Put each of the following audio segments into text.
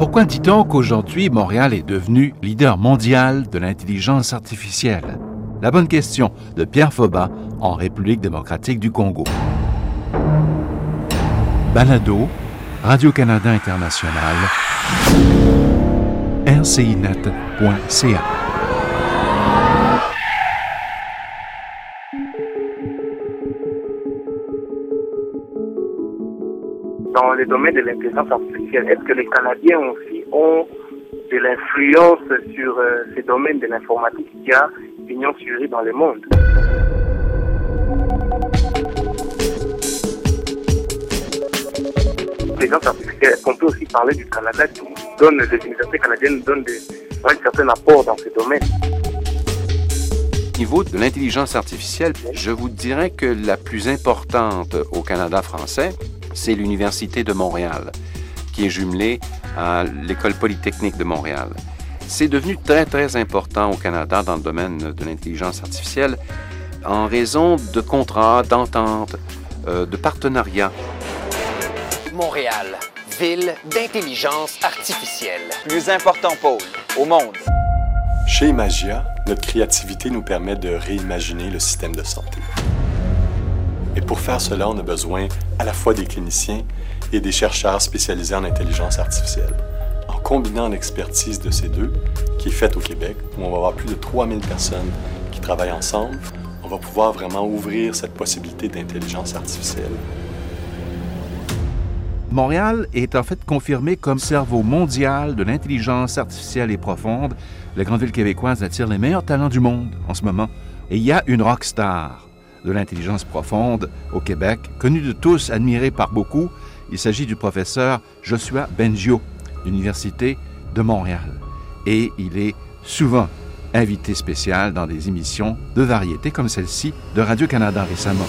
Pourquoi dit-on qu'aujourd'hui Montréal est devenu leader mondial de l'intelligence artificielle? La bonne question de Pierre Foba en République démocratique du Congo. Balado, Radio-Canada International, rcinet.ca. le domaine de l'intelligence artificielle, est-ce que les Canadiens aussi ont de l'influence sur euh, ces domaines de l'informatique qui a opinion sur dans le monde? L'intelligence artificielle, qu'on peut aussi parler du Canada qui donne, les universités canadiennes donnent des, un certain apport dans ce domaine? Au niveau de l'intelligence artificielle, je vous dirais que la plus importante au Canada français, c'est l'Université de Montréal, qui est jumelée à l'École polytechnique de Montréal. C'est devenu très, très important au Canada dans le domaine de l'intelligence artificielle en raison de contrats, d'ententes, euh, de partenariats. Montréal, ville d'intelligence artificielle. Plus important pôle au monde. Chez Imagia, notre créativité nous permet de réimaginer le système de santé. Et pour faire cela, on a besoin à la fois des cliniciens et des chercheurs spécialisés en intelligence artificielle. En combinant l'expertise de ces deux, qui est faite au Québec, où on va avoir plus de 3000 personnes qui travaillent ensemble, on va pouvoir vraiment ouvrir cette possibilité d'intelligence artificielle. Montréal est en fait confirmé comme cerveau mondial de l'intelligence artificielle et profonde. La grande ville québécoise attire les meilleurs talents du monde en ce moment. Et il y a une rockstar de l'intelligence profonde au Québec, connue de tous, admirée par beaucoup. Il s'agit du professeur Joshua Bengio, de l'Université de Montréal. Et il est souvent invité spécial dans des émissions de variété comme celle-ci de Radio-Canada récemment.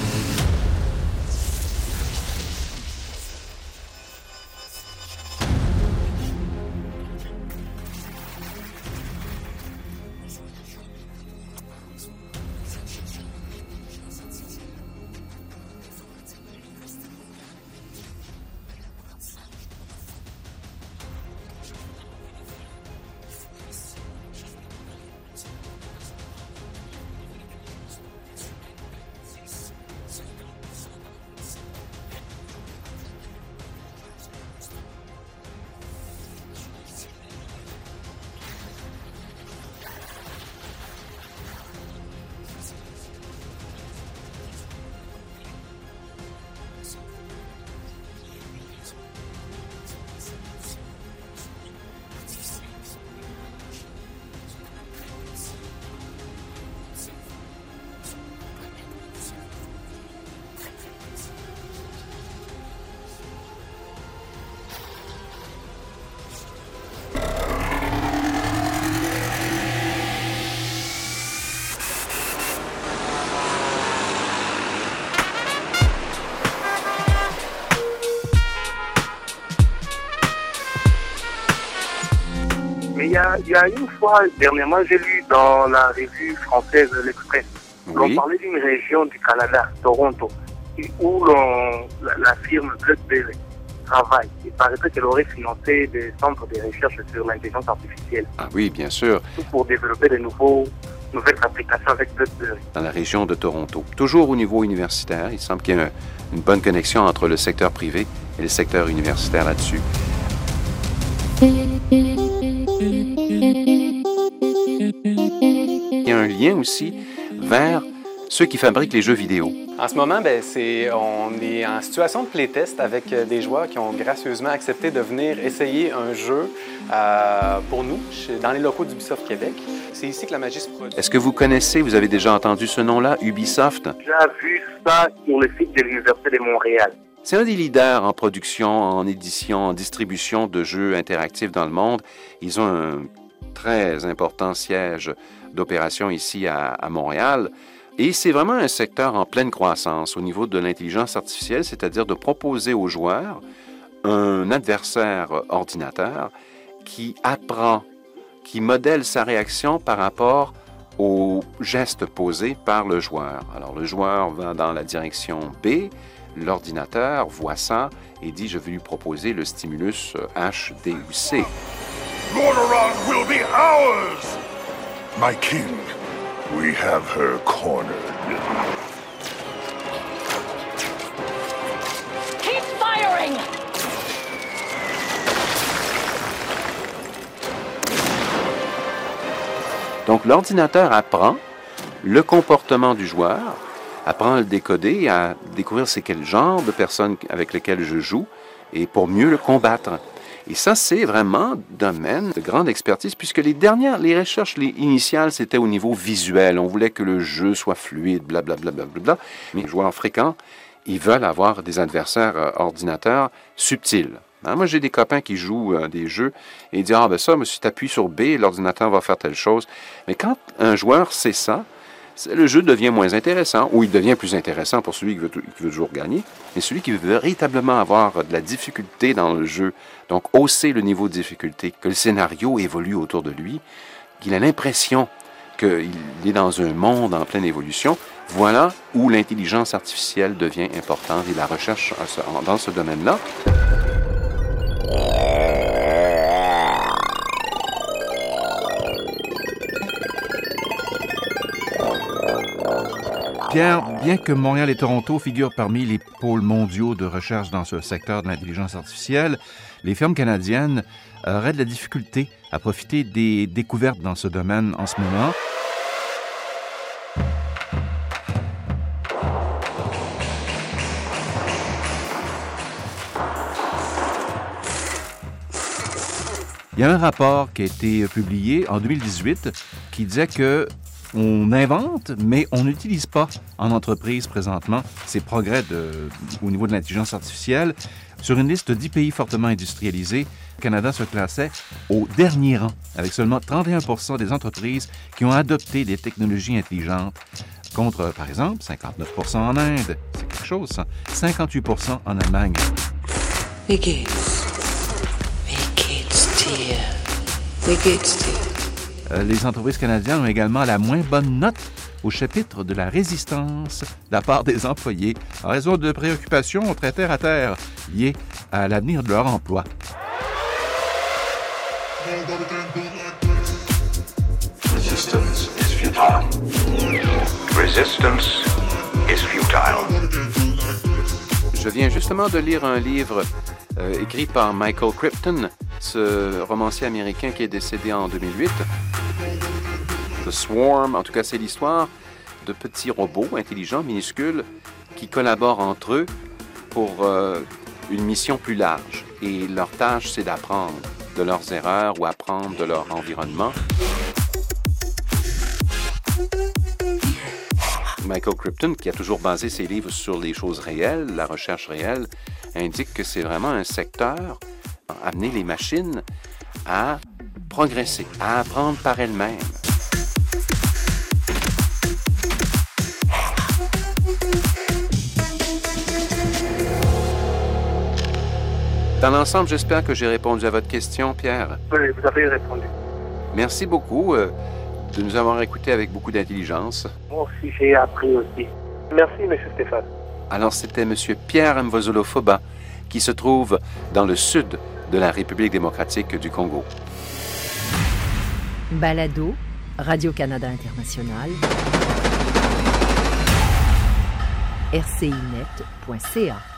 Il y a une fois, dernièrement, j'ai lu dans la revue française L'Express, on parlait d'une région du Canada, Toronto, où la, la, firme BlackBerry travaille. Il paraîtrait qu'elle aurait financé des centres de recherche sur l'intelligence artificielle. Ah oui, bien sûr. Tout pour développer de nouveaux nouvelles applications avec BlackBerry. Dans la région de Toronto. Toujours au niveau universitaire, il semble qu'il y ait une bonne connexion entre le secteur privé et le secteur universitaire là-dessus. Il lien aussi vers ceux qui fabriquent les jeux vidéo. En ce moment, ben, c'est, on est en situation de playtest avec euh, des joueurs qui ont gracieusement accepté de venir essayer un jeu euh, pour nous dans les locaux d'Ubisoft Québec. C'est ici que la magie se produit. Est-ce que vous connaissez, vous avez déjà entendu ce nom-là, Ubisoft? J'ai vu ça sur le site de l'Université de Montréal. C'est un des leaders en production, en édition, en distribution de jeux interactifs dans le monde. Ils ont un très important siège d'opération ici à, Montréal. Et c'est vraiment un secteur en pleine croissance au niveau de l'intelligence artificielle, c'est-à-dire de proposer aux joueurs un adversaire ordinateur qui apprend, qui modèle sa réaction par rapport aux gestes posés par le joueur. Alors le joueur va dans la direction B, L'ordinateur voit ça et dit, je vais lui proposer le stimulus H, D ou C. My king, we have her cornered. Keep firing! Donc l'ordinateur apprend le comportement du joueur, apprend à le décoder, à découvrir c'est quel genre de personne avec lesquelles je joue et pour mieux le combattre. Et ça, c'est vraiment un domaine de grande expertise, puisque les dernières, les recherches les initiales, c'était au niveau visuel. On voulait que le jeu soit fluide, blablabla. Bla, bla, bla, Mais les joueurs fréquents, ils veulent avoir des adversaires euh, ordinateurs subtils. Hein, moi, j'ai des copains qui jouent euh, des jeux et ils disent Ah, ben ça, si tu appuies sur B, l'ordinateur va faire telle chose. Mais quand un joueur sait ça, le jeu devient moins intéressant, ou il devient plus intéressant pour celui qui veut, toujours gagner, mais celui qui veut véritablement avoir de la difficulté dans le jeu, donc hausser le niveau de difficulté, que le scénario évolue autour de lui, qu'il a l'impression qu'il est dans un monde en pleine évolution, voilà où l'intelligence artificielle devient importante et la recherche dans ce domaine-là. Pierre, bien que Montréal et Toronto figurent parmi les pôles mondiaux de recherche dans ce secteur de l'intelligence artificielle, les firmes canadiennes auraient de la difficulté à profiter des découvertes dans ce domaine en ce moment. Il y a un rapport qui a été publié en 2018 qui disait que on invente, mais on n'utilise pas en entreprise présentement ces progrès au niveau de l'intelligence artificielle. Sur une liste de 10 pays fortement industrialisés, le Canada se classait au dernier rang, avec seulement 31% des entreprises qui ont adopté des technologies intelligentes, contre, par exemple, 59% en Inde. C'est quelque chose, ça. 58% en Allemagne. Les entreprises canadiennes ont également la moins bonne note au chapitre de la résistance de la part des employés en raison de préoccupations très terre à terre liées à l'avenir de leur emploi. Resistance is futile. Resistance is futile. Je viens justement de lire un livre euh, écrit par Michael Crichton, ce romancier américain qui est décédé en 2008. Swarm, en tout cas, c'est l'histoire de petits robots intelligents, minuscules, qui collaborent entre eux pour euh, une mission plus large. Et leur tâche, c'est d'apprendre de leurs erreurs ou apprendre de leur environnement. Michael Crichton, qui a toujours basé ses livres sur les choses réelles, la recherche réelle, indique que c'est vraiment un secteur, amener les machines à progresser, à apprendre par elles-mêmes. Dans l'ensemble, j'espère que j'ai répondu à votre question, Pierre. Oui, vous avez répondu. Merci beaucoup euh, de nous avoir écoutés avec beaucoup d'intelligence. Moi aussi, j'ai appris aussi. Merci, M. Stéphane. Alors, c'était M. Pierre Mvozolofoba, qui se trouve dans le sud de la République démocratique du Congo. Balado, Radio-Canada International, rcinet.ca